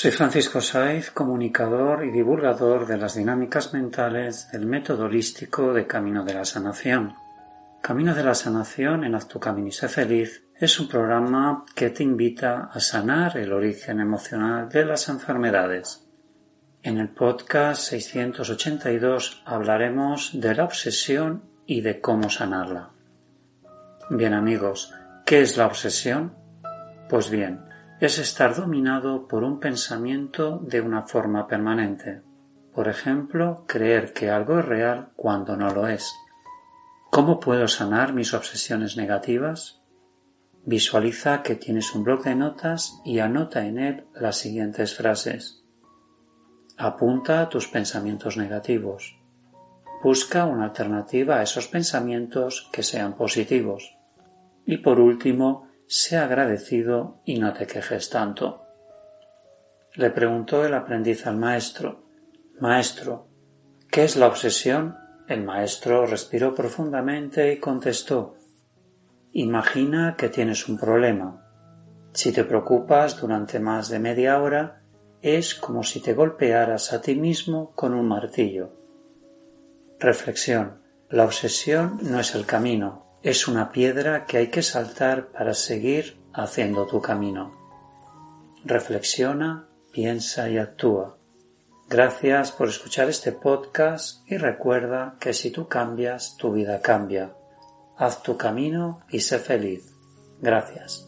Soy Francisco Saiz, comunicador y divulgador de las dinámicas mentales del método holístico de Camino de la Sanación. Camino de la Sanación en Haz tu feliz es un programa que te invita a sanar el origen emocional de las enfermedades. En el podcast 682 hablaremos de la obsesión y de cómo sanarla. Bien amigos, ¿qué es la obsesión? Pues bien, es estar dominado por un pensamiento de una forma permanente. Por ejemplo, creer que algo es real cuando no lo es. ¿Cómo puedo sanar mis obsesiones negativas? Visualiza que tienes un bloc de notas y anota en él las siguientes frases. Apunta tus pensamientos negativos. Busca una alternativa a esos pensamientos que sean positivos. Y por último, sea agradecido y no te quejes tanto. Le preguntó el aprendiz al maestro, Maestro, ¿qué es la obsesión? El maestro respiró profundamente y contestó, Imagina que tienes un problema. Si te preocupas durante más de media hora, es como si te golpearas a ti mismo con un martillo. Reflexión. La obsesión no es el camino, es una piedra que hay que saltar para seguir haciendo tu camino. Reflexiona, piensa y actúa. Gracias por escuchar este podcast y recuerda que si tú cambias, tu vida cambia. Haz tu camino y sé feliz. Gracias.